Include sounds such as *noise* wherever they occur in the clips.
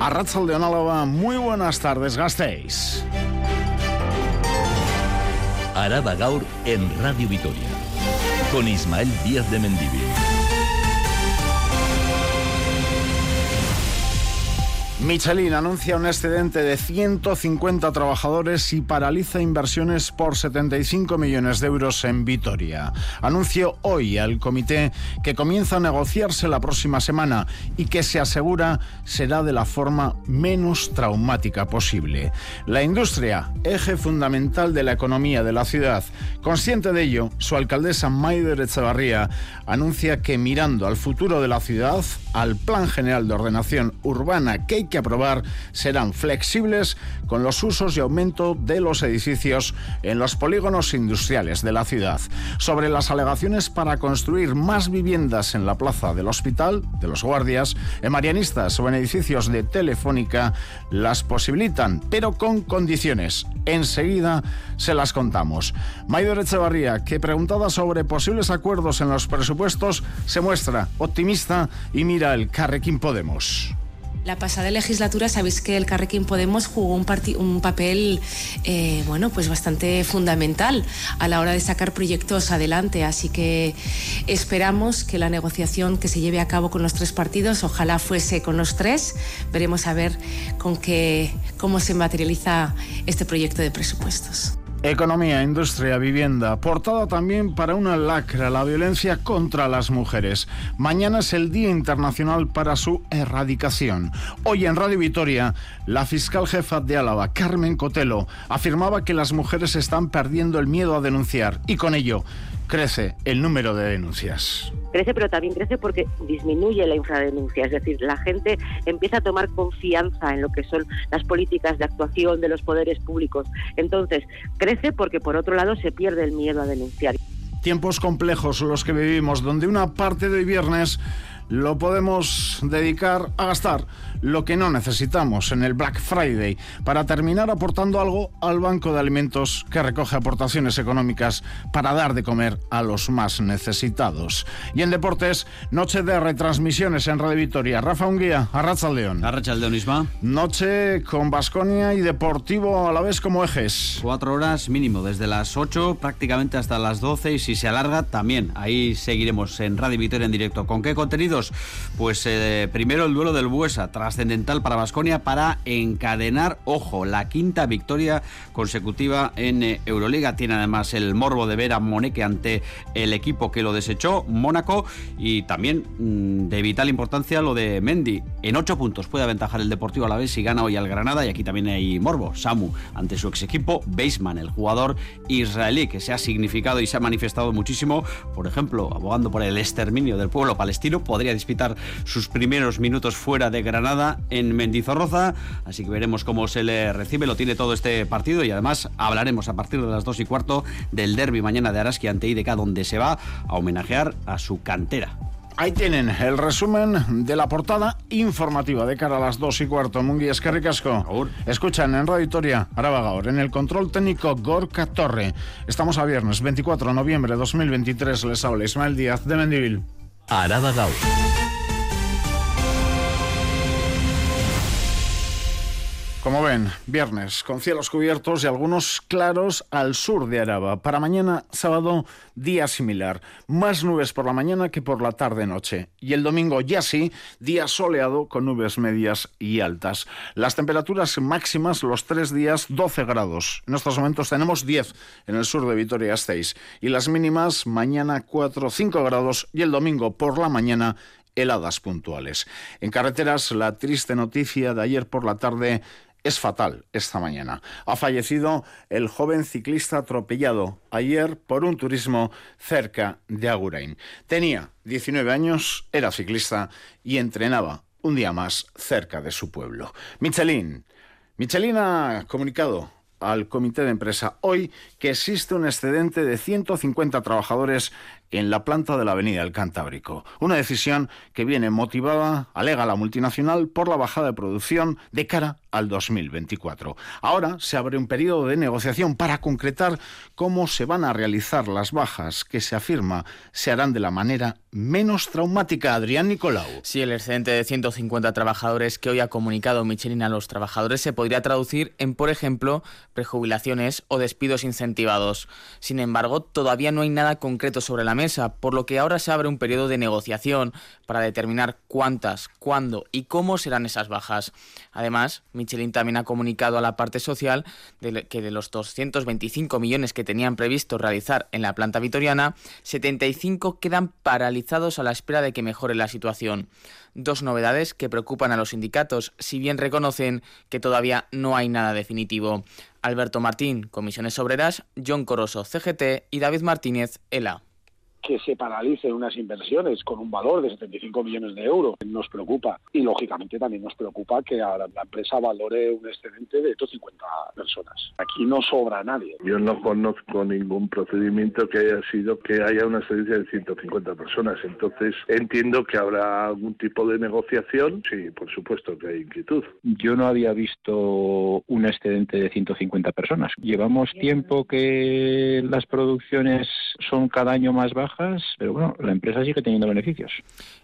de Álava, muy buenas tardes, gastéis. Araba Gaur en Radio Vitoria, con Ismael Díaz de Mendivil. Michelin anuncia un excedente de 150 trabajadores y paraliza inversiones por 75 millones de euros en Vitoria. Anuncio hoy al comité que comienza a negociarse la próxima semana y que se asegura será de la forma menos traumática posible. La industria, eje fundamental de la economía de la ciudad. Consciente de ello, su alcaldesa Maider Echevarría anuncia que mirando al futuro de la ciudad, al Plan General de Ordenación Urbana que que aprobar serán flexibles con los usos y aumento de los edificios en los polígonos industriales de la ciudad. Sobre las alegaciones para construir más viviendas en la plaza del hospital, de los guardias, en Marianistas o en edificios de Telefónica, las posibilitan, pero con condiciones. Enseguida se las contamos. Mayor Echevarría, que preguntada sobre posibles acuerdos en los presupuestos, se muestra optimista y mira el Carrequín Podemos. La pasada legislatura sabéis que el Carrequín Podemos jugó un, papel eh, bueno, pues bastante fundamental a la hora de sacar proyectos adelante. Así que esperamos que la negociación que se lleve a cabo con los tres partidos, ojalá fuese con los tres, veremos a ver con qué, cómo se materializa este proyecto de presupuestos. Economía, industria, vivienda. Portada también para una lacra, la violencia contra las mujeres. Mañana es el Día Internacional para su erradicación. Hoy en Radio Vitoria, la fiscal jefa de Álava, Carmen Cotelo, afirmaba que las mujeres están perdiendo el miedo a denunciar y con ello crece el número de denuncias. Crece, pero también crece porque disminuye la infradenuncia, es decir, la gente empieza a tomar confianza en lo que son las políticas de actuación de los poderes públicos. Entonces, crece porque por otro lado se pierde el miedo a denunciar. Tiempos complejos los que vivimos, donde una parte de hoy viernes lo podemos dedicar a gastar lo que no necesitamos en el Black Friday para terminar aportando algo al Banco de Alimentos que recoge aportaciones económicas para dar de comer a los más necesitados. Y en deportes, noche de retransmisiones en Radio Victoria. Rafa Unguía, Arrachaldeón. Arrachaldeón, Isma. Noche con Basconia y Deportivo a la vez como ejes. Cuatro horas mínimo, desde las 8 prácticamente hasta las 12 y si se alarga también. Ahí seguiremos en Radio Victoria en directo. ¿Con qué contenido? Pues eh, primero el duelo del Buesa, trascendental para Basconia para encadenar, ojo, la quinta victoria consecutiva en eh, Euroliga. Tiene además el morbo de ver a Moneque ante el equipo que lo desechó, Mónaco, y también mm, de vital importancia lo de Mendy. En ocho puntos puede aventajar el Deportivo a la vez si gana hoy al Granada, y aquí también hay morbo. Samu ante su ex equipo, Baseman, el jugador israelí que se ha significado y se ha manifestado muchísimo, por ejemplo, abogando por el exterminio del pueblo palestino, podría disputar sus primeros minutos fuera de Granada en Mendizorroza, así que veremos cómo se le recibe, lo tiene todo este partido y además hablaremos a partir de las dos y cuarto del derby mañana de Araski ante IDK donde se va a homenajear a su cantera. Ahí tienen el resumen de la portada informativa de cara a las dos y cuarto. Munguías, que ricasco. Escuchan en Radio Victoria, Araba en el control técnico Gorka Torre. Estamos a viernes 24 de noviembre de 2023. Les habla Ismael Díaz de Mendivil. Araba Como ven, viernes, con cielos cubiertos y algunos claros al sur de Araba. Para mañana, sábado, día similar. Más nubes por la mañana que por la tarde-noche. Y el domingo, ya sí, día soleado con nubes medias y altas. Las temperaturas máximas los tres días, 12 grados. En estos momentos tenemos 10 en el sur de Vitoria-Gasteiz. Y las mínimas, mañana 4, 5 grados y el domingo por la mañana heladas puntuales. En carreteras, la triste noticia de ayer por la tarde es fatal esta mañana. Ha fallecido el joven ciclista atropellado ayer por un turismo cerca de Agurain. Tenía 19 años, era ciclista y entrenaba un día más cerca de su pueblo. Michelin. Michelin ha comunicado al comité de empresa hoy que existe un excedente de 150 trabajadores en la planta de la Avenida del Cantábrico. Una decisión que viene motivada, alega la multinacional, por la bajada de producción de cara al 2024. Ahora se abre un periodo de negociación para concretar cómo se van a realizar las bajas que se afirma se harán de la manera menos traumática. Adrián Nicolau. Sí, el excedente de 150 trabajadores que hoy ha comunicado Michelin a los trabajadores se podría traducir en, por ejemplo, prejubilaciones o despidos incentivados. Sin embargo, todavía no hay nada concreto sobre la por lo que ahora se abre un periodo de negociación para determinar cuántas, cuándo y cómo serán esas bajas. Además, Michelin también ha comunicado a la parte social que de los 225 millones que tenían previsto realizar en la planta vitoriana, 75 quedan paralizados a la espera de que mejore la situación. Dos novedades que preocupan a los sindicatos, si bien reconocen que todavía no hay nada definitivo. Alberto Martín, Comisiones Obreras, John Coroso, CGT y David Martínez, ELA que se paralicen unas inversiones con un valor de 75 millones de euros nos preocupa. Y lógicamente también nos preocupa que la empresa valore un excedente de 150 personas. Aquí no sobra nadie. Yo no conozco ningún procedimiento que haya sido que haya una excedencia de 150 personas. Entonces entiendo que habrá algún tipo de negociación. Sí, por supuesto que hay inquietud. Yo no había visto un excedente de 150 personas. Llevamos tiempo que las producciones son cada año más bajas pero bueno, la empresa sigue teniendo beneficios.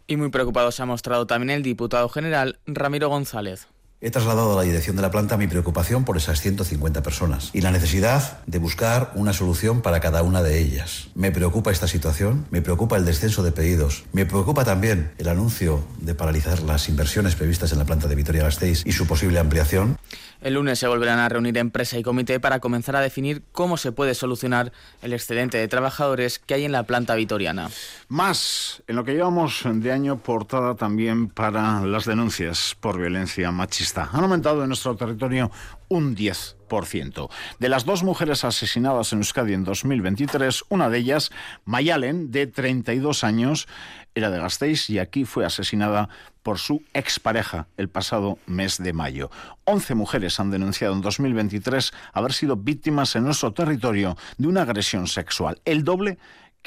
Y muy preocupado se ha mostrado también el diputado general Ramiro González. He trasladado a la dirección de la planta mi preocupación por esas 150 personas y la necesidad de buscar una solución para cada una de ellas. Me preocupa esta situación, me preocupa el descenso de pedidos, me preocupa también el anuncio de paralizar las inversiones previstas en la planta de Vitoria-Gasteiz y su posible ampliación. El lunes se volverán a reunir empresa y comité para comenzar a definir cómo se puede solucionar el excedente de trabajadores que hay en la planta vitoriana. Más en lo que llevamos de año portada también para las denuncias por violencia machista han aumentado en nuestro territorio un 10%. De las dos mujeres asesinadas en Euskadi en 2023, una de ellas, Mayalen, de 32 años, era de Gasteiz y aquí fue asesinada por su expareja el pasado mes de mayo. 11 mujeres han denunciado en 2023 haber sido víctimas en nuestro territorio de una agresión sexual, el doble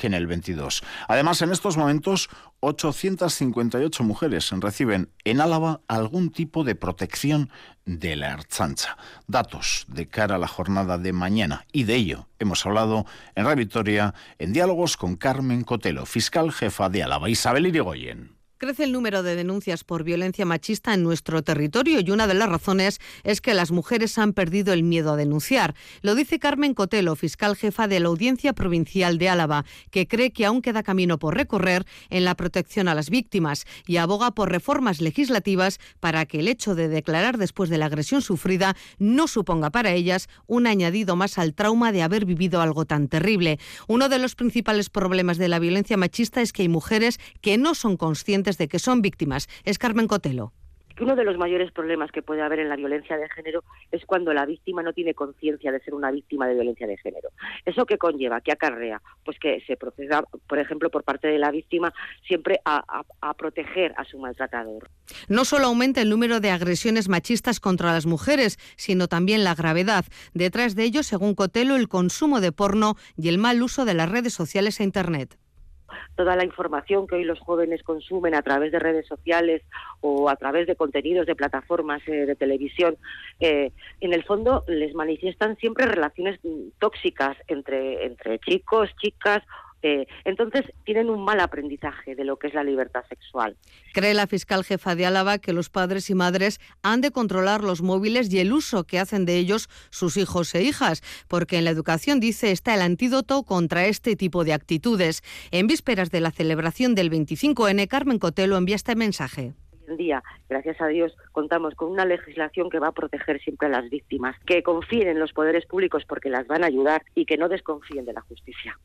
en el 22. Además, en estos momentos, 858 mujeres reciben en Álava algún tipo de protección de la Archancha. Datos de cara a la jornada de mañana. Y de ello hemos hablado en Radio Victoria en diálogos con Carmen Cotelo, fiscal jefa de Álava, Isabel Irigoyen. Crece el número de denuncias por violencia machista en nuestro territorio y una de las razones es que las mujeres han perdido el miedo a denunciar. Lo dice Carmen Cotelo, fiscal jefa de la Audiencia Provincial de Álava, que cree que aún queda camino por recorrer en la protección a las víctimas y aboga por reformas legislativas para que el hecho de declarar después de la agresión sufrida no suponga para ellas un añadido más al trauma de haber vivido algo tan terrible. Uno de los principales problemas de la violencia machista es que hay mujeres que no son conscientes de que son víctimas. Es Carmen Cotelo uno de los mayores problemas que puede haber en la violencia de género es cuando la víctima no tiene conciencia de ser una víctima de violencia de género. ¿Eso qué conlleva? ¿Qué acarrea? Pues que se proceda, por ejemplo, por parte de la víctima siempre a, a proteger a su maltratador. No solo aumenta el número de agresiones machistas contra las mujeres, sino también la gravedad. Detrás de ello, según Cotelo, el consumo de porno y el mal uso de las redes sociales e Internet toda la información que hoy los jóvenes consumen a través de redes sociales o a través de contenidos de plataformas eh, de televisión, eh, en el fondo les manifiestan siempre relaciones mm, tóxicas entre, entre chicos, chicas eh, entonces tienen un mal aprendizaje de lo que es la libertad sexual. Cree la fiscal jefa de Álava que los padres y madres han de controlar los móviles y el uso que hacen de ellos sus hijos e hijas, porque en la educación, dice, está el antídoto contra este tipo de actitudes. En vísperas de la celebración del 25N, Carmen Cotelo envía este mensaje en día, gracias a Dios, contamos con una legislación que va a proteger siempre a las víctimas, que confíen en los poderes públicos porque las van a ayudar y que no desconfíen de la justicia.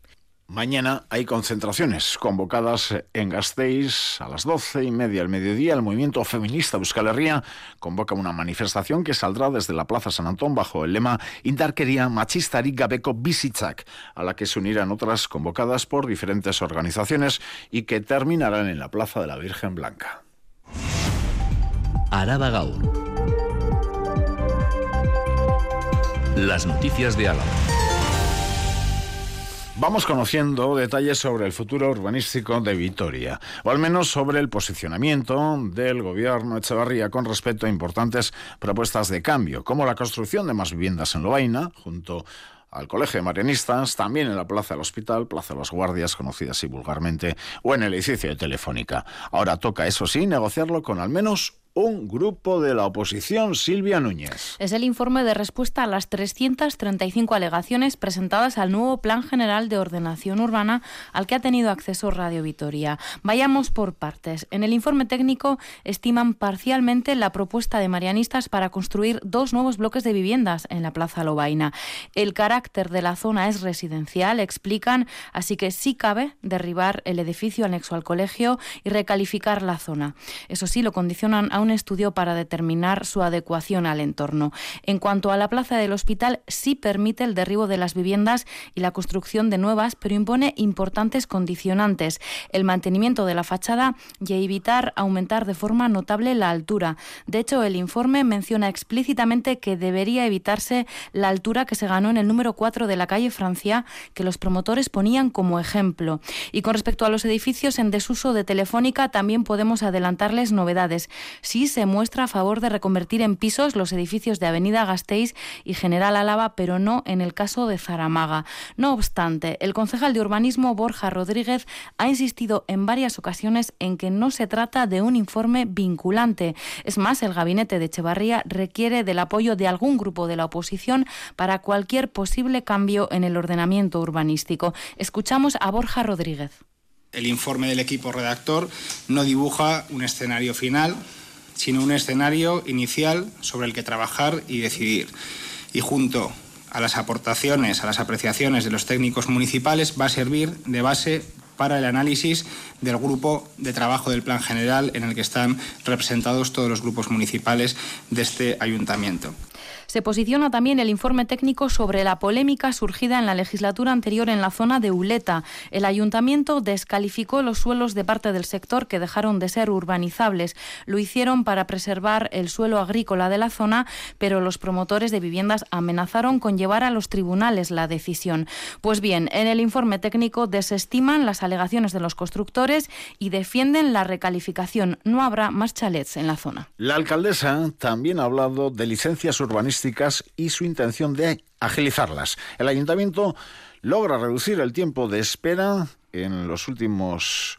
Mañana hay concentraciones convocadas en Gasteiz a las doce y media del mediodía. El movimiento feminista Euskal Herria convoca una manifestación que saldrá desde la Plaza San Antón bajo el lema Indarkeria Machistari Gabeco Bizitzak, a la que se unirán otras convocadas por diferentes organizaciones y que terminarán en la Plaza de la Virgen Blanca. Araba Gaur. Las noticias de Álava. Vamos conociendo detalles sobre el futuro urbanístico de Vitoria, o al menos sobre el posicionamiento del gobierno Echevarría con respecto a importantes propuestas de cambio, como la construcción de más viviendas en Lovaina, junto al Colegio de Marianistas, también en la Plaza del Hospital, Plaza de los Guardias, conocida así vulgarmente, o en el edificio de Telefónica. Ahora toca, eso sí, negociarlo con al menos un grupo de la oposición, Silvia Núñez. Es el informe de respuesta a las 335 alegaciones presentadas al nuevo Plan General de Ordenación Urbana al que ha tenido acceso Radio Vitoria. Vayamos por partes. En el informe técnico estiman parcialmente la propuesta de marianistas para construir dos nuevos bloques de viviendas en la Plaza Lobaina. El carácter de la zona es residencial, explican, así que sí cabe derribar el edificio anexo al colegio y recalificar la zona. Eso sí, lo condicionan a un estudio para determinar su adecuación al entorno. En cuanto a la plaza del hospital, sí permite el derribo de las viviendas y la construcción de nuevas, pero impone importantes condicionantes, el mantenimiento de la fachada y evitar aumentar de forma notable la altura. De hecho, el informe menciona explícitamente que debería evitarse la altura que se ganó en el número 4 de la calle Francia, que los promotores ponían como ejemplo. Y con respecto a los edificios en desuso de Telefónica, también podemos adelantarles novedades sí se muestra a favor de reconvertir en pisos los edificios de Avenida Gasteiz y General Álava, pero no en el caso de Zaramaga. No obstante, el concejal de urbanismo Borja Rodríguez ha insistido en varias ocasiones en que no se trata de un informe vinculante. Es más, el gabinete de Echevarría requiere del apoyo de algún grupo de la oposición para cualquier posible cambio en el ordenamiento urbanístico. Escuchamos a Borja Rodríguez. El informe del equipo redactor no dibuja un escenario final sino un escenario inicial sobre el que trabajar y decidir. Y junto a las aportaciones, a las apreciaciones de los técnicos municipales, va a servir de base para el análisis del grupo de trabajo del Plan General en el que están representados todos los grupos municipales de este ayuntamiento. Se posiciona también el informe técnico sobre la polémica surgida en la legislatura anterior en la zona de Uleta. El ayuntamiento descalificó los suelos de parte del sector que dejaron de ser urbanizables. Lo hicieron para preservar el suelo agrícola de la zona, pero los promotores de viviendas amenazaron con llevar a los tribunales la decisión. Pues bien, en el informe técnico desestiman las alegaciones de los constructores y defienden la recalificación. No habrá más chalets en la zona. La alcaldesa también ha hablado de licencias urbanísticas y su intención de agilizarlas. El ayuntamiento logra reducir el tiempo de espera en los últimos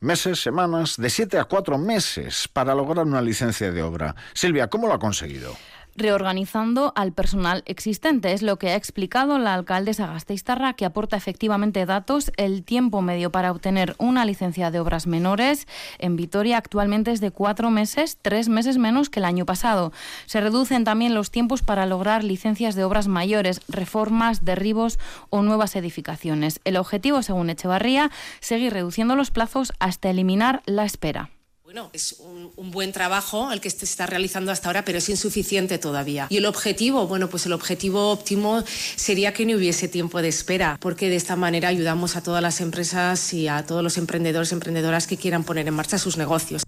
meses, semanas, de siete a cuatro meses para lograr una licencia de obra. Silvia, ¿cómo lo ha conseguido? Reorganizando al personal existente. Es lo que ha explicado la alcaldesa Gasteiztarra, que aporta efectivamente datos. El tiempo medio para obtener una licencia de obras menores en Vitoria actualmente es de cuatro meses, tres meses menos que el año pasado. Se reducen también los tiempos para lograr licencias de obras mayores, reformas, derribos o nuevas edificaciones. El objetivo, según Echevarría, seguir reduciendo los plazos hasta eliminar la espera. Bueno, es un, buen trabajo el que se está realizando hasta ahora, pero es insuficiente todavía. Y el objetivo, bueno, pues el objetivo óptimo sería que no hubiese tiempo de espera, porque de esta manera ayudamos a todas las empresas y a todos los emprendedores y emprendedoras que quieran poner en marcha sus negocios.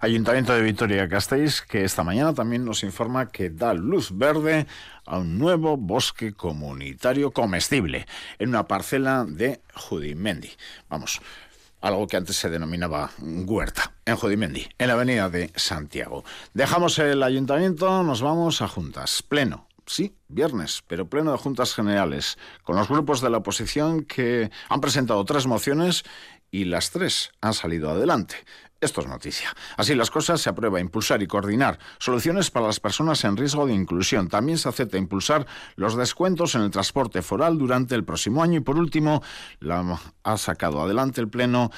Ayuntamiento de Vitoria-Gasteiz, que esta mañana también nos informa que da luz verde a un nuevo bosque comunitario comestible en una parcela de Judimendi. Vamos, algo que antes se denominaba huerta, en Jodimendi, en la avenida de Santiago. Dejamos el ayuntamiento, nos vamos a juntas, pleno. Sí, viernes, pero pleno de juntas generales, con los grupos de la oposición que han presentado tres mociones y las tres han salido adelante. Esto es noticia. Así las cosas, se aprueba impulsar y coordinar soluciones para las personas en riesgo de inclusión. También se acepta impulsar los descuentos en el transporte foral durante el próximo año. Y por último, la ha sacado adelante el Pleno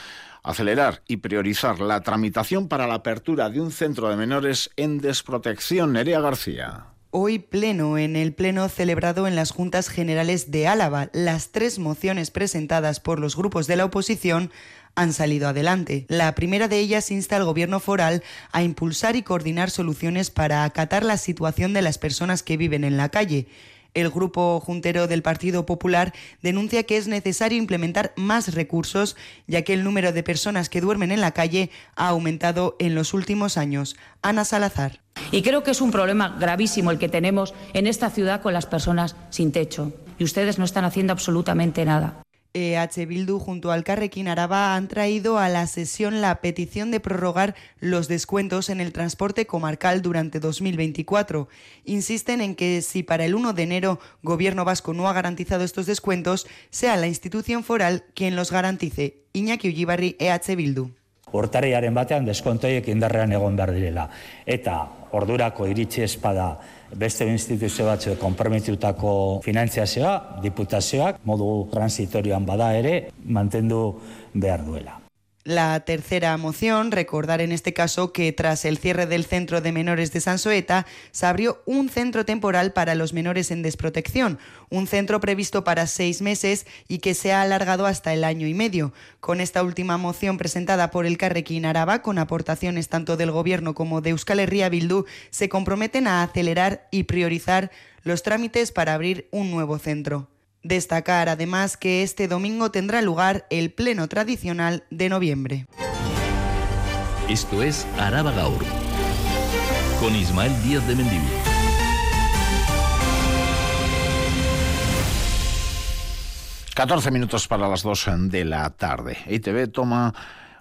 acelerar y priorizar la tramitación para la apertura de un centro de menores en desprotección. Nerea García. Hoy pleno, en el pleno celebrado en las Juntas Generales de Álava, las tres mociones presentadas por los grupos de la oposición han salido adelante. La primera de ellas insta al Gobierno foral a impulsar y coordinar soluciones para acatar la situación de las personas que viven en la calle. El grupo juntero del Partido Popular denuncia que es necesario implementar más recursos, ya que el número de personas que duermen en la calle ha aumentado en los últimos años. Ana Salazar. Y creo que es un problema gravísimo el que tenemos en esta ciudad con las personas sin techo. Y ustedes no están haciendo absolutamente nada. EH Bildu junto al Carrequín Araba han traído a la sesión la petición de prorrogar los descuentos en el transporte comarcal durante 2024. Insisten en que si para el 1 de enero Gobierno vasco no ha garantizado estos descuentos, sea la institución foral quien los garantice. Iñaki Ullibarri, EH Bildu. Urtarriaren batean deskontoiek indarrean egon behar direla. Eta ordurako iritsi espada beste instituzio batzu konprometutako finantziazioa, diputazioak, modu transitorioan bada ere, mantendu behar duela. La tercera moción, recordar en este caso que tras el cierre del centro de menores de Sansoeta, se abrió un centro temporal para los menores en desprotección, un centro previsto para seis meses y que se ha alargado hasta el año y medio. Con esta última moción presentada por el Carrequín Araba, con aportaciones tanto del Gobierno como de Euskal Herria Bildu, se comprometen a acelerar y priorizar los trámites para abrir un nuevo centro. Destacar además que este domingo tendrá lugar el pleno tradicional de noviembre. Esto es Araba Gaur, con Ismael Díaz de Mendivil. Catorce minutos para las dos de la tarde. ITV toma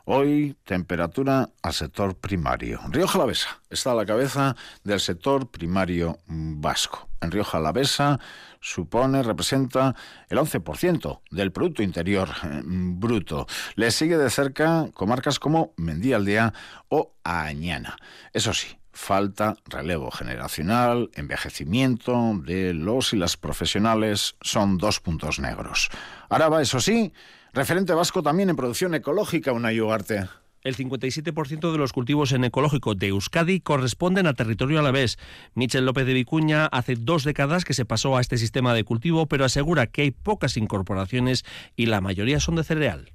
Hoy, temperatura al sector primario. Río Jalavesa está a la cabeza del sector primario vasco. En Río Jalavesa supone, representa el 11% del Producto Interior eh, Bruto. Le sigue de cerca comarcas como Mendíaldea o Añana. Eso sí, falta relevo generacional, envejecimiento de los y las profesionales son dos puntos negros. Araba, eso sí, Referente vasco también en producción ecológica, una Ugarte. El 57% de los cultivos en ecológico de Euskadi corresponden a territorio alavés. Michel López de Vicuña hace dos décadas que se pasó a este sistema de cultivo, pero asegura que hay pocas incorporaciones y la mayoría son de cereal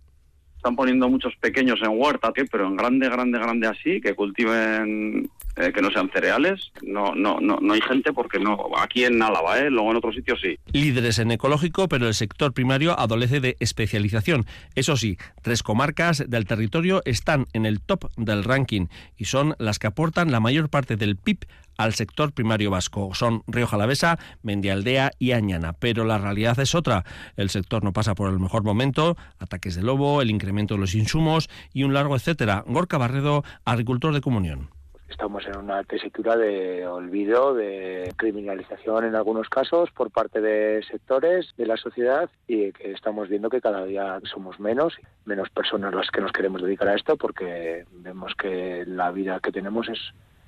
están poniendo muchos pequeños en huerta, pero en grande, grande, grande así, que cultiven eh, que no sean cereales, no, no, no, no hay gente porque no, aquí en Álava, ¿eh? luego en otros sitios sí. Líderes en ecológico, pero el sector primario adolece de especialización. Eso sí, tres comarcas del territorio están en el top del ranking y son las que aportan la mayor parte del PIB al sector primario vasco. Son Río Jalavesa, Mendialdea y Añana. Pero la realidad es otra. El sector no pasa por el mejor momento, ataques de lobo, el incremento de los insumos y un largo etcétera. Gorka Barredo, agricultor de comunión estamos en una tesitura de olvido, de criminalización en algunos casos por parte de sectores de la sociedad y que estamos viendo que cada día somos menos, menos personas las que nos queremos dedicar a esto porque vemos que la vida que tenemos es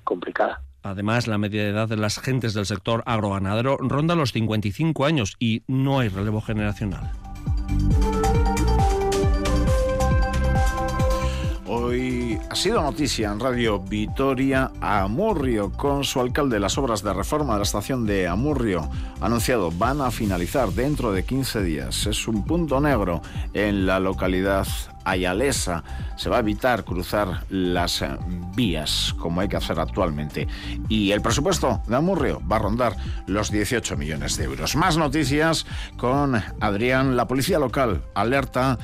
complicada. Además, la media de edad de las gentes del sector agroganadero ronda los 55 años y no hay relevo generacional. Ha sido noticia en Radio Vitoria Amurrio con su alcalde. Las obras de reforma de la estación de Amurrio anunciado van a finalizar dentro de 15 días. Es un punto negro en la localidad ayalesa. Se va a evitar cruzar las vías como hay que hacer actualmente. Y el presupuesto de Amurrio va a rondar los 18 millones de euros. Más noticias con Adrián. La policía local alerta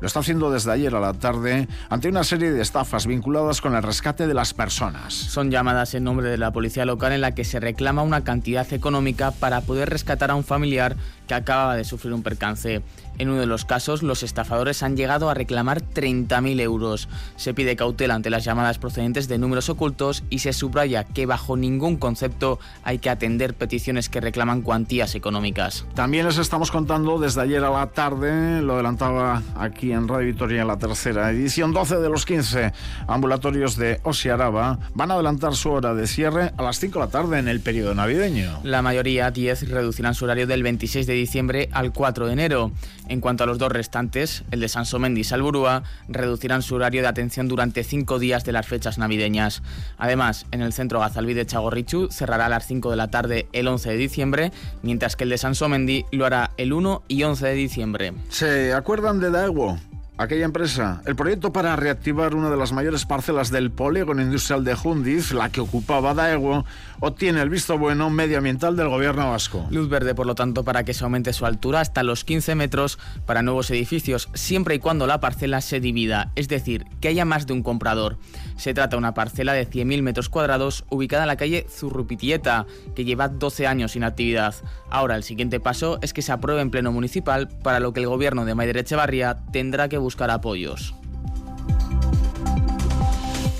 lo está haciendo desde ayer a la tarde ante una serie de estafas vinculadas con el rescate de las personas. Son llamadas en nombre de la policía local en la que se reclama una cantidad económica para poder rescatar a un familiar que acaba de sufrir un percance. En uno de los casos, los estafadores han llegado a reclamar 30.000 euros. Se pide cautela ante las llamadas procedentes de números ocultos y se subraya que bajo ningún concepto hay que atender peticiones que reclaman cuantías económicas. También les estamos contando desde ayer a la tarde, lo adelantaba aquí en Radio Victoria en la tercera edición, 12 de los 15 ambulatorios de Osiaraba van a adelantar su hora de cierre a las 5 de la tarde en el periodo navideño. La mayoría, 10, reducirán su horario del 26 de diciembre al 4 de enero. En cuanto a los dos restantes, el de Sansomendi y Salburúa, reducirán su horario de atención durante cinco días de las fechas navideñas. Además, en el centro Gazalví de Chagorrichu cerrará a las 5 de la tarde el 11 de diciembre, mientras que el de Sansomendi lo hará el 1 y 11 de diciembre. ¿Se acuerdan de Daewoo? Aquella empresa. El proyecto para reactivar una de las mayores parcelas del polígono industrial de Jundiz, la que ocupaba Daegu, obtiene el visto bueno medioambiental del gobierno vasco. Luz verde, por lo tanto, para que se aumente su altura hasta los 15 metros para nuevos edificios, siempre y cuando la parcela se divida, es decir, que haya más de un comprador. Se trata de una parcela de 100.000 metros cuadrados ubicada en la calle Zurrupitieta, que lleva 12 años sin actividad. Ahora, el siguiente paso es que se apruebe en pleno municipal, para lo que el gobierno de Maider Echevarría tendrá que buscar apoyos.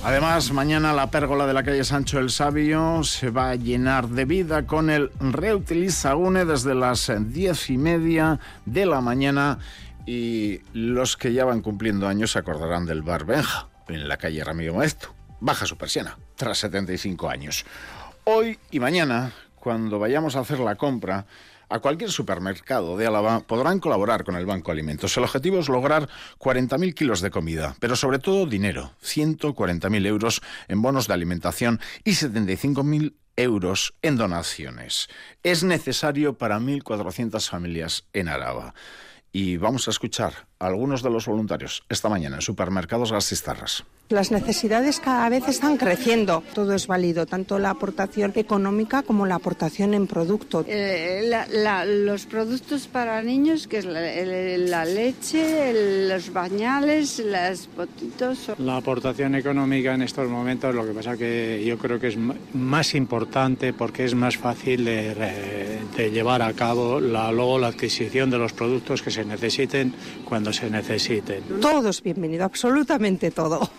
Además, mañana la pérgola de la calle Sancho el Sabio se va a llenar de vida con el Reutilizagune desde las diez y media de la mañana y los que ya van cumpliendo años se acordarán del bar Benja en la calle Ramiro Maestu. Baja su persiana, tras 75 años. Hoy y mañana, cuando vayamos a hacer la compra, a cualquier supermercado de Álava podrán colaborar con el Banco Alimentos. El objetivo es lograr 40.000 kilos de comida, pero sobre todo dinero, 140.000 euros en bonos de alimentación y 75.000 euros en donaciones. Es necesario para 1.400 familias en Araba. Y vamos a escuchar a algunos de los voluntarios esta mañana en supermercados Gastistarras. Las necesidades cada vez están creciendo. Todo es válido, tanto la aportación económica como la aportación en producto. Eh, los productos para niños, que es la, leche, los bañales, los potitos. La aportación económica en estos momentos, lo que pasa que yo creo que es más importante porque es más fácil de, llevar a cabo la, luego la adquisición de los productos que se necesiten cuando se necesiten. Todo es bienvenido, absolutamente todo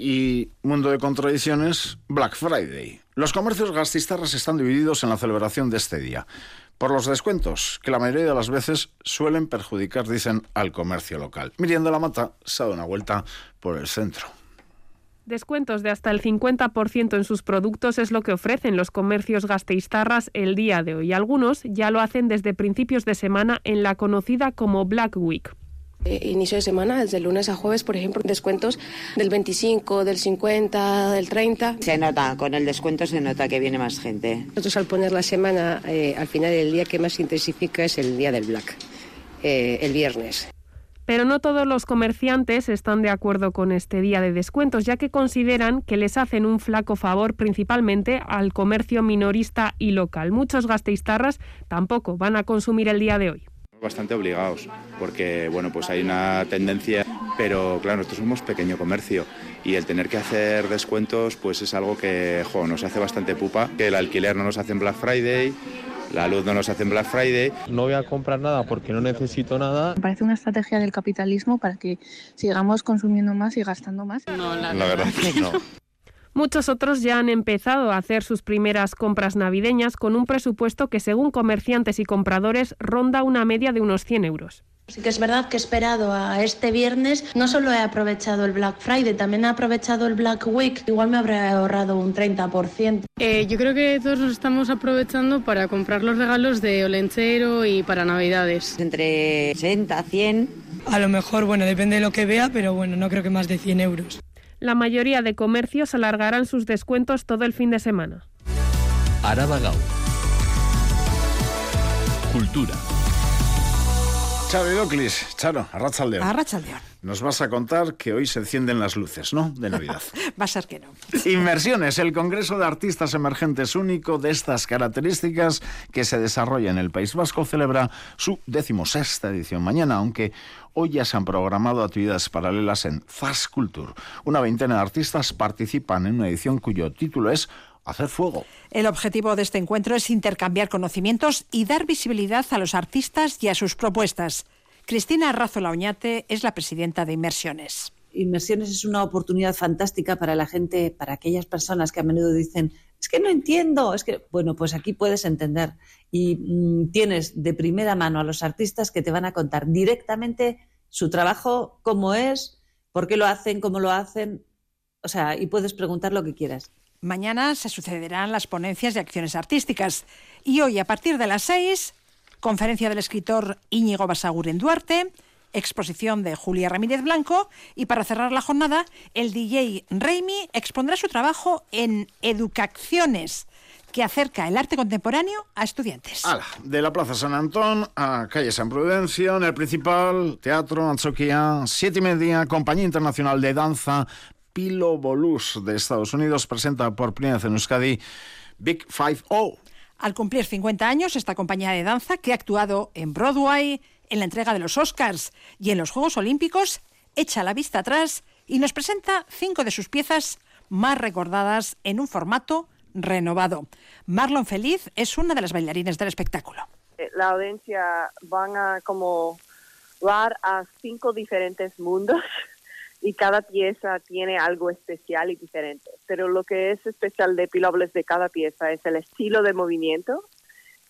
y mundo de contradicciones, Black Friday. Los comercios gastistarras están divididos en la celebración de este día por los descuentos, que la mayoría de las veces suelen perjudicar, dicen, al comercio local. Miriam de la Mata se ha dado una vuelta por el centro. Descuentos de hasta el 50% en sus productos es lo que ofrecen los comercios gasteiztarras el día de hoy. Algunos ya lo hacen desde principios de semana en la conocida como Black Week. Eh, inicio de semana, desde lunes a jueves, por ejemplo, descuentos del 25, del 50, del 30. Se nota, con el descuento se nota que viene más gente. Nosotros al poner la semana, eh, al final el día que más se intensifica es el día del Black, eh, el viernes. Pero no todos los comerciantes están de acuerdo con este día de descuentos, ya que consideran que les hacen un flaco favor principalmente al comercio minorista y local. Muchos gasteiztarras tampoco van a consumir el día de hoy bastante obligados, porque bueno, pues hay una tendencia, pero claro, nosotros somos pequeño comercio y el tener que hacer descuentos pues es algo que nos hace bastante pupa, que el alquiler no nos hace en Black Friday, la luz no nos hace en Black Friday. No voy a comprar nada porque no necesito nada. Me parece una estrategia del capitalismo para que sigamos consumiendo más y gastando más. No, la, la verdad que no. *laughs* Muchos otros ya han empezado a hacer sus primeras compras navideñas con un presupuesto que, según comerciantes y compradores, ronda una media de unos 100 euros. Sí que es verdad que he esperado a este viernes, no solo he aprovechado el Black Friday, también he aprovechado el Black Week, igual me habré ahorrado un 30%. Eh, yo creo que todos nos estamos aprovechando para comprar los regalos de Olenchero y para Navidades. Entre 60, 100. A lo mejor, bueno, depende de lo que vea, pero bueno, no creo que más de 100 euros la mayoría de comercios alargarán sus descuentos todo el fin de semana. Cultura. Charo Idoclis, Charo, Arrachaldeón. Arrachaldeón. Nos vas a contar que hoy se encienden las luces, ¿no? De Navidad. *laughs* Va a ser que no. Inmersiones, el Congreso de Artistas Emergentes único de estas características que se desarrolla en el País Vasco celebra su decimosexta edición mañana, aunque hoy ya se han programado actividades paralelas en Fast Culture. Una veintena de artistas participan en una edición cuyo título es hacer fuego. El objetivo de este encuentro es intercambiar conocimientos y dar visibilidad a los artistas y a sus propuestas. Cristina Razola Oñate es la presidenta de Inmersiones. Inmersiones es una oportunidad fantástica para la gente, para aquellas personas que a menudo dicen, es que no entiendo, es que, bueno, pues aquí puedes entender y mm, tienes de primera mano a los artistas que te van a contar directamente su trabajo, cómo es, por qué lo hacen, cómo lo hacen, o sea, y puedes preguntar lo que quieras. Mañana se sucederán las ponencias de acciones artísticas y hoy a partir de las seis, conferencia del escritor Íñigo Basaguren Duarte, exposición de Julia Ramírez Blanco y para cerrar la jornada, el DJ Reimi expondrá su trabajo en Educaciones, que acerca el arte contemporáneo a estudiantes. De la Plaza San Antón a Calle San Prudencio, en el principal Teatro Anchoquia, siete y media, Compañía Internacional de Danza, Pilo Bolus de Estados Unidos, presenta por primera vez en Euskadi Big Five O. Al cumplir 50 años, esta compañía de danza, que ha actuado en Broadway, en la entrega de los Oscars y en los Juegos Olímpicos, echa la vista atrás y nos presenta cinco de sus piezas más recordadas en un formato renovado. Marlon Feliz es una de las bailarines del espectáculo. Eh, la audiencia van a como dar a cinco diferentes mundos y cada pieza tiene algo especial y diferente. Pero lo que es especial de Pilobles de cada pieza es el estilo de movimiento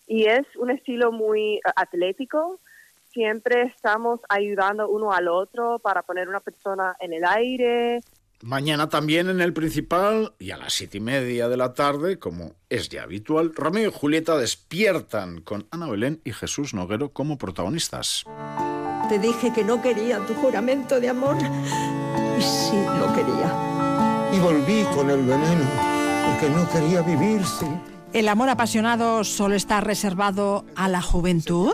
y es un estilo muy eh, atlético. Siempre estamos ayudando uno al otro para poner una persona en el aire, Mañana también en el principal y a las siete y media de la tarde, como es ya habitual, Romeo y Julieta despiertan con Ana Belén y Jesús Noguero como protagonistas. Te dije que no quería tu juramento de amor y sí lo quería. Y volví con el veneno porque no quería vivir sin... ¿El amor apasionado solo está reservado a la juventud?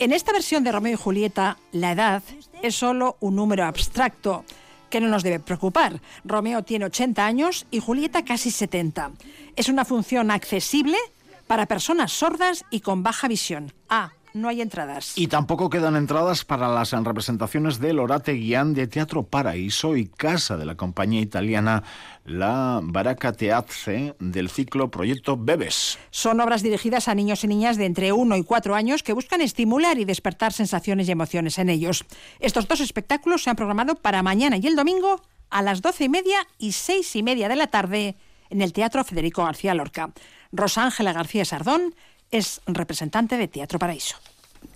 En esta versión de Romeo y Julieta, la edad es solo un número abstracto que no nos debe preocupar. Romeo tiene 80 años y Julieta casi 70. Es una función accesible para personas sordas y con baja visión. Ah, no hay entradas. Y tampoco quedan entradas para las representaciones del Orate Guián de Teatro Paraíso y Casa de la compañía italiana La Baracca Teatze del ciclo Proyecto Bebes. Son obras dirigidas a niños y niñas de entre 1 y 4 años que buscan estimular y despertar sensaciones y emociones en ellos. Estos dos espectáculos se han programado para mañana y el domingo a las 12 y media y 6 y media de la tarde en el Teatro Federico García Lorca. Rosángela García Sardón es representante de Teatro Paraíso.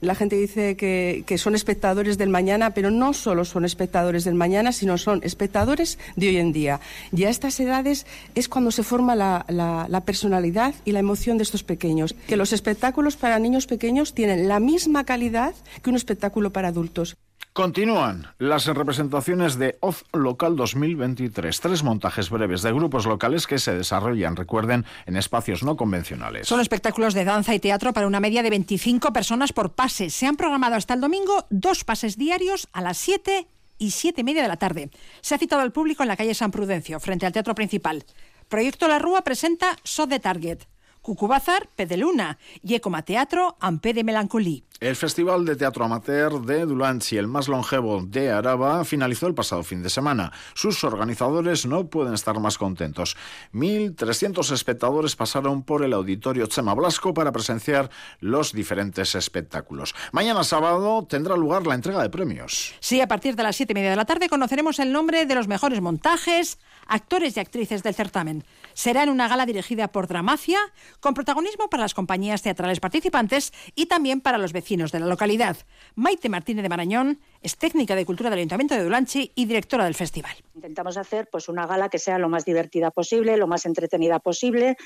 La gente dice que, son espectadores del mañana, pero no solo son espectadores del mañana, sino son espectadores de hoy en día. Y a estas edades es cuando se forma la, la personalidad y la emoción de estos pequeños. Que los espectáculos para niños pequeños tienen la misma calidad que un espectáculo para adultos. Continúan las representaciones de Oz Local 2023, tres montajes breves de grupos locales que se desarrollan, recuerden, en espacios no convencionales. Son espectáculos de danza y teatro para una media de 25 personas por pase. Se han programado hasta el domingo dos pases diarios a las 7 y 7 y media de la tarde. Se ha citado al público en la calle San Prudencio, frente al Teatro Principal. Proyecto La Rúa presenta So de Target. Cucubázar, P de Luna y Ecoma Teatro, Ampé de Melancolí. El Festival de Teatro Amateur de Dulanchi, el más longevo de Araba, finalizó el pasado fin de semana. Sus organizadores no pueden estar más contentos. 1.300 espectadores pasaron por el auditorio Chema Blasco para presenciar los diferentes espectáculos. Mañana sábado tendrá lugar la entrega de premios. Sí, a partir de las siete y media de la tarde conoceremos el nombre de los mejores montajes, actores y actrices del certamen. Será en una gala dirigida por Dramacia, con protagonismo para las compañías teatrales participantes y también para los vecinos de la localidad. Maite Martínez de Marañón es técnica de cultura del Ayuntamiento de Dulanchi y directora del festival. Intentamos hacer pues una gala que sea lo más divertida posible, lo más entretenida posible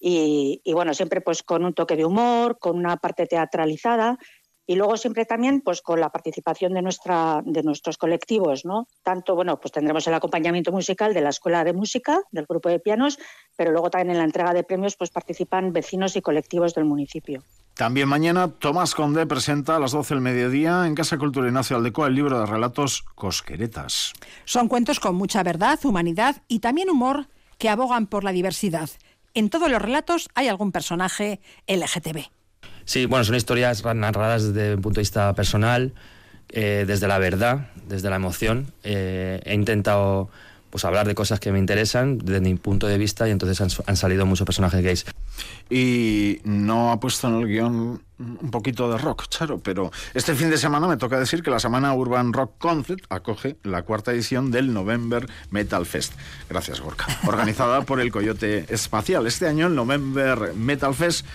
y, y bueno, siempre pues con un toque de humor, con una parte teatralizada y luego siempre también pues con la participación de nuestra de nuestros colectivos no tanto bueno pues tendremos el acompañamiento musical de la escuela de música del grupo de pianos pero luego también en la entrega de premios pues participan vecinos y colectivos del municipio también mañana Tomás Conde presenta a las 12 del mediodía en Casa Cultura Ignacio Aldecoa el libro de relatos Cosqueretas. Son cuentos con mucha verdad, humanidad y también humor que abogan por la diversidad. En todos los relatos hay algún personaje LGTB. Sí, bueno, son historias narradas desde un punto de vista personal, eh, desde la verdad, desde la emoción. Eh, he intentado pues hablar de cosas que me interesan desde mi punto de vista y entonces han, salido muchos personajes gays. Y no ha puesto en el guion un poquito de rock, Charo, pero este fin de semana me toca decir que la semana Urban Rock Concept acoge la cuarta edición del November Metal Fest. Gracias, Gorka. Organizada por el Coyote Espacial. Este año el November Metal Fest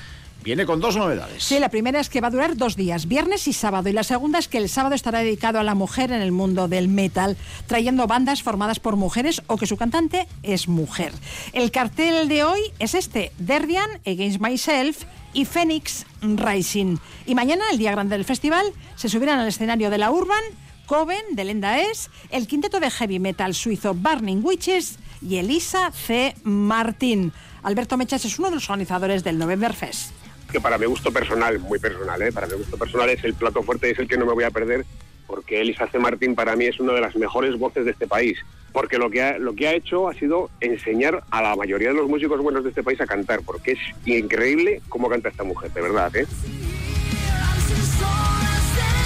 Viene con dos novedades. Sí, la primera es que va a durar dos días, viernes y sábado, y la segunda es que el sábado estará dedicado a la mujer en el mundo del metal, trayendo bandas formadas por mujeres o que su cantante es mujer. El cartel de hoy es este, Derdian, Against Myself y Phoenix Rising. Y mañana, el día grande del festival, se subirán al escenario de la Urban, Coven, de Lenda Es, el quinteto de heavy metal suizo Burning Witches y Elisa C. Martín. Alberto Mechas es uno de los organizadores del November Fest. Que para mi gusto personal, muy personal, ¿eh? para mi gusto personal es el plato fuerte, es el que no me voy a perder, porque Elisa C. Martín para mí es una de las mejores voces de este país, porque lo que ha, lo que ha hecho ha sido enseñar a la mayoría de los músicos buenos de este país a cantar, porque es increíble cómo canta esta mujer, de verdad. ¿eh?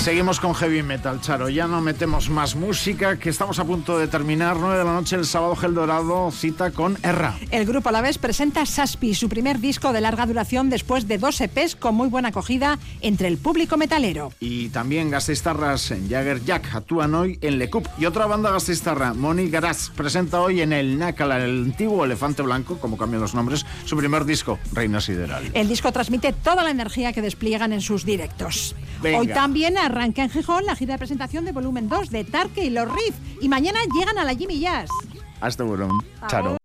Seguimos con heavy metal, Charo. Ya no metemos más música, que estamos a punto de terminar. 9 de la noche, el sábado Gel Dorado, cita con Erra. El grupo a la vez presenta Saspi, su primer disco de larga duración después de dos EPs con muy buena acogida entre el público metalero. Y también Gasteiztarras en Jagger Jack actúan hoy en Le Cup. Y otra banda Gasteiztarra, Moni Garaz, presenta hoy en el Nácala, el antiguo Elefante Blanco, como cambian los nombres, su primer disco, Reina Sideral. El disco transmite toda la energía que despliegan en sus directos. Venga. Hoy también arranca en Gijón la gira de presentación de volumen 2 de Tarque y los Riff. Y mañana llegan a la Jimmy Jazz. Hasta luego, Charo.